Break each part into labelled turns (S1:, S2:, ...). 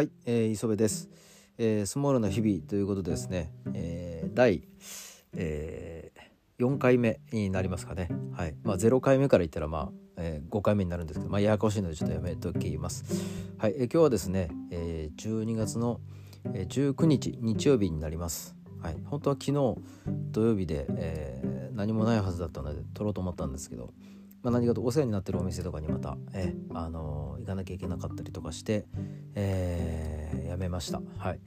S1: はい、えー、磯部です、えー、スモールな日々ということでですね、えー、第、えー、4回目になりますかね。はい。まあ0回目から言ったらまあ、えー、5回目になるんですけどまあややこしいのでちょっとやめときます。はい、えー、今日はですね、えー、12月の19日日曜日になります。はい。本当は昨日土曜日で、えー、何もないはずだったので撮ろうと思ったんですけどまあ、何かとお世話になってるお店とかにまた、えー、あのー、行かなきゃいけなかったりとかして、えー、やめました。はい、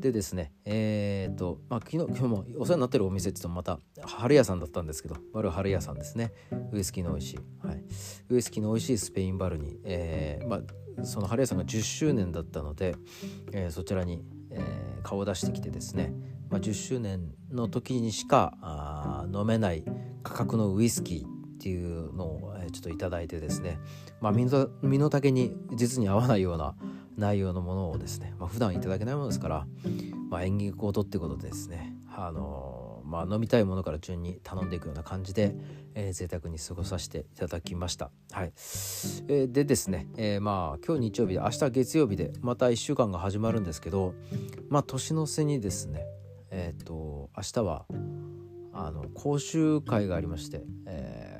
S1: でですねえー、っと、まあ、昨日今日もお世話になってるお店って言ってもまた春屋さんだったんですけどバル春屋さんですね。ウイスキーの美味しい、はい、ウイスキーの美味しいスペインバルに、えーまあ、その春屋さんが10周年だったので、えー、そちらに、えー、顔を出してきてですね、まあ、10周年の時にしかあ飲めない価格のウイスキーっていうのをちょっと頂いてですね、まあ、身の身の丈に実に合わないような内容のものをですね、まあ、普段いただけないものですから、まあ、演技コードってことでですね、あのまあ、飲みたいものから順に頼んでいくような感じで、えー、贅沢に過ごさせていただきました。はい、えー、でですね、えー、まあ今日日曜日で明日月曜日でまた1週間が始まるんですけど、まあ、年の瀬にですねえっ、ー、と明日はあの講習会がありまして、えー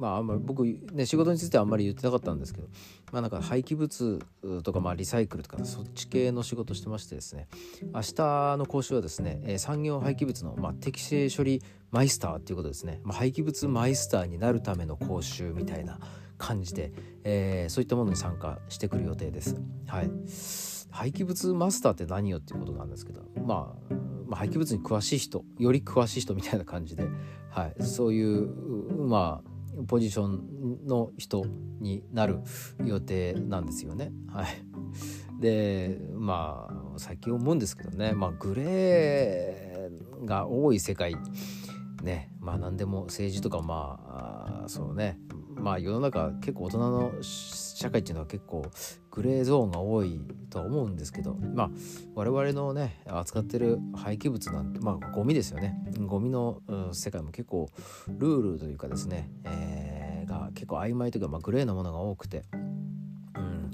S1: まああんまり僕ね仕事についてはあんまり言ってなかったんですけどまあなんか廃棄物とかまあリサイクルとかそっち系の仕事してましてですね明日の講習はですね産業廃棄物のまあ適正処理マイスターっていうことですね、まあ、廃棄物マイスターになるための講習みたいな感じで、えー、そういったものに参加してくる予定です。はい、廃棄物マスターって何よっていうことなんですけど、まあ、まあ、廃棄物に詳しい人より詳しい人みたいな感じで、はい、そういうまあポジションの人になる予定なんですよね。はい、でまあ最近思うんですけどね、まあ、グレーが多い世界ね。まあ何でも政治とかまあそうね。まあ世の中結構大人の社会っていうのは結構グレーゾーンが多いとは思うんですけどまあ我々のね扱ってる廃棄物なんてまあゴミですよね。ゴミの、世界も結構ルールというかですね、えー、が結構曖昧というか、まあ、グレーなものが多くて、うん、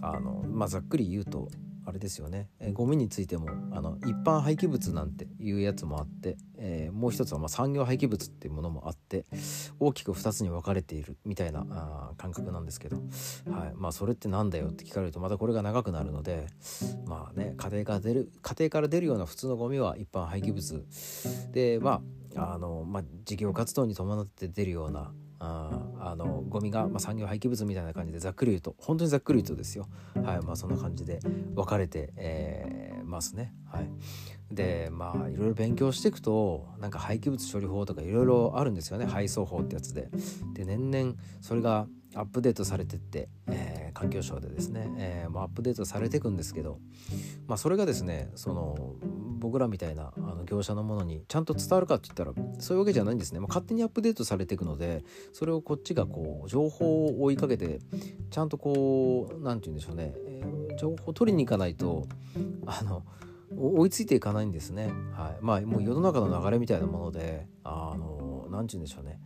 S1: あのまあざっくり言うとあれですよね、えー、ゴミについてもあの一般廃棄物なんていうやつもあって、えー、もう一つはま産業廃棄物っていうものもあって大きく2つに分かれているみたいなあ感覚なんですけど、はい。まあ、それって何だよって聞かれるとまたこれが長くなるのでまあね家庭から出る家庭から出るような普通のゴミは一般廃棄物でまああの、まあ、事業活動に伴って出るようなああのゴミが、まあ、産業廃棄物みたいな感じでざっくり言うと本当にざっくり言うとですよ。はいまあそんな感じで分かれて、えー、ますね。はい。でまあいろいろ勉強していくとなんか廃棄物処理法とかいろいろあるんですよね。配送法ってやつで。で年々それがアップデートされてって、えー、環境省でですね、えー、まあ、アップデートされていくんですけど、まあ、それがですねその僕らみたいなあの業者のものにちゃんと伝わるかって言ったらそういうわけじゃないんですね、まあ、勝手にアップデートされていくのでそれをこっちがこう情報を追いかけてちゃんとこう何て言うんでしょうね、えー、情報を取りに行かないとあの追いついていかないんですね。はい、まあもう世の中の流れみたいなものであの何て言うんでしょうね。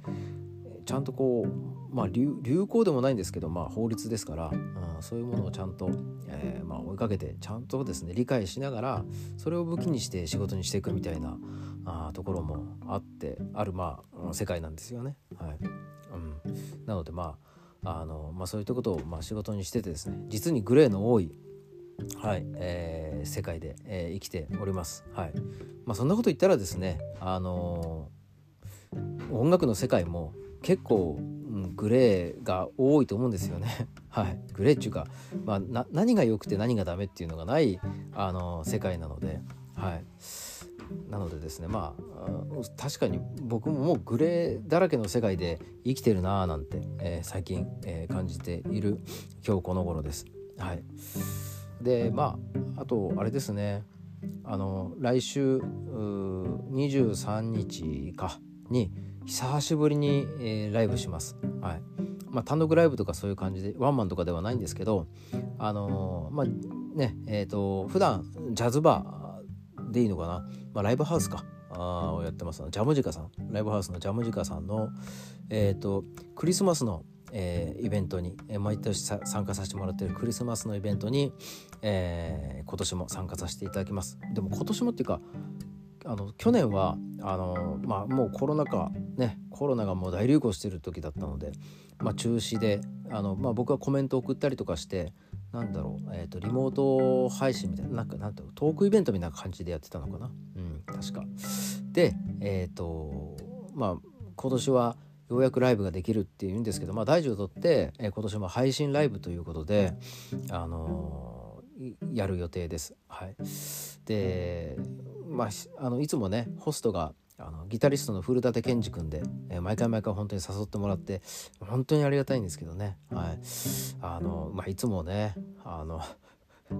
S1: ちゃんとこう、まあ流、行でもないんですけど、まあ、法律ですから、うん、そういうものをちゃんと、えー、まあ、追いかけてちゃんとですね理解しながらそれを武器にして仕事にしていくみたいなあところもあってある、まあ、世界なんですよね。はいうん、なのでまああの、まあ、そういったことを、まあ、仕事にしててですね実にグレーの多いはい、えー、世界で、えー、生きております。はい。まあそんなこと言ったらですね、あのー、音楽の世界も結構、うん、グレーが多いと思うんですよね。はい、グレーっていうか、まあ、何が良くて何がダメっていうのがないあの世界なので、はい、なのでですねまあ確かに僕ももうグレーだらけの世界で生きてるなーなんて、えー、最近、えー、感じている今日この頃です。はい、でまああとあれですね。あの来週23日かに久しぶりに、えー、ライブします。はい。まあ、単独ライブとかそういう感じでワンマンとかではないんですけどあのー、まあねえ、ー、と普段ジャズバーでいいのかな、まあ、ライブハウスか。をやってます。ジャムジカさん。ライブハウスのジャムジカさんの、えーと、クリスマスのえー、イベントに、えー、毎年参加させてもらってるクリスマスのイベントに、えー、今年も参加させていただきます。でも今年もっていうかあの去年はあの、まあ、もうコロナ禍ねコロナがもう大流行してる時だったので、まあ、中止であの、まあ、僕はコメント送ったりとかしてなんだろう、えーと、リモート配信みたいななんかなんてトークイベントみたいな感じでやってたのかなうん確か。でえっ、ー、とまあ今年はようやくライブができるっていうんですけど、まあ、大事をとって、えー、今年も配信ライブということで、あのー、やる予定です。はい、で、まあ、あのいつもねホストがあのギタリストの古舘健二君で、えー、毎回毎回本当に誘ってもらって本当にありがたいんですけどね、はい。あのまあ、いつもねあの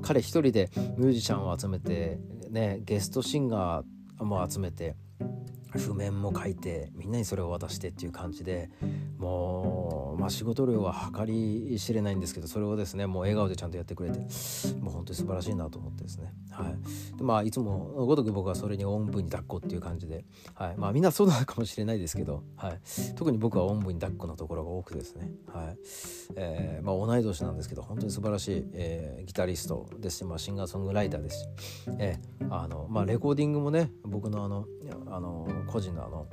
S1: 彼一人でミュージシャンを集めて、ね、ゲストシンガーも集めて譜面も書いてみんなにそれを渡してっていう感じでもう、まあ、仕事量は計り知れないんですけどそれをですねもう笑顔でちゃんとやってくれてもう本当に素晴らしいなと思ってですね、はい。でまあ、いつもごとく僕はそれにおんぶに抱っこっていう感じで、はい。まあ、みんなそうなのかもしれないですけど、はい、特に僕はおんぶに抱っこのところが多くですね、はい。えーまあ、同い年なんですけど本当に素晴らしい、えー、ギタリストですし、まあ、シンガーソングライターです。し、えーあのまあ、レコーディングもね僕のあのあの個人のあの、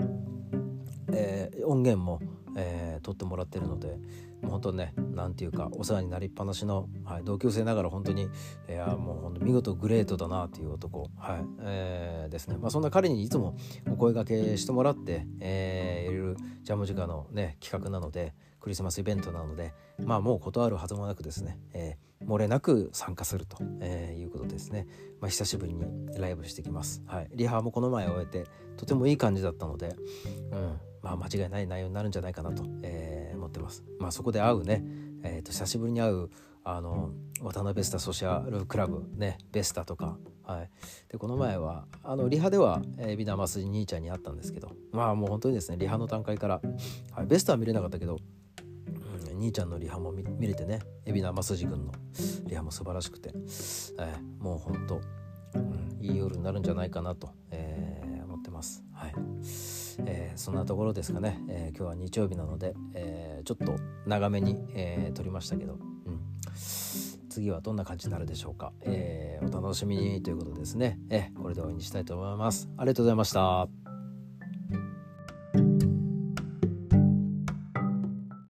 S1: えー、音源も、えー、撮ってもらってるのでもう本当ね何ていうかお世話になりっぱなしの、はい、同級生ながら本当にいやもう本当見事グレートだなっていう男、はいえー、ですね、まあ、そんな彼にいつもお声がけしてもらって、えー、いろいろジャム時間の、ね、企画なのでクリスマスイベントなのでまあもう断るはずもなくですね、えー、漏れなく参加すると、えー、いうことですね、まあ、久しぶりにライブしてきます、はい、リハもこの前終えてとてもいい感じだったので、うん。まあ、間違いない内容になるんじゃないかなと、えー、思ってます、まあ、そこで会うね、えー、と久しぶりに会うあの渡辺スタソシャルクラブね。ベスタとか。はい、でこの前はあのリハでは、えー、ビナマス兄ちゃんに会ったんですけど。まあもう本当にですねリハの段階から、はい、ベストは見れなかったけど兄ちゃんのリハも見れてね海老名正治君のリハも素晴らしくて、えー、もうほんと、うん、いい夜になるんじゃないかなと、えー、思ってます。はい。えー、そんなところですかね、え、今日は日曜日なので、え、ちょっと長めに、え、撮りましたけど、うん、次はどんな感じになるでしょうか、え、お楽しみにということですね、えー、これで終わりにしたいと思います。ありがとうございました。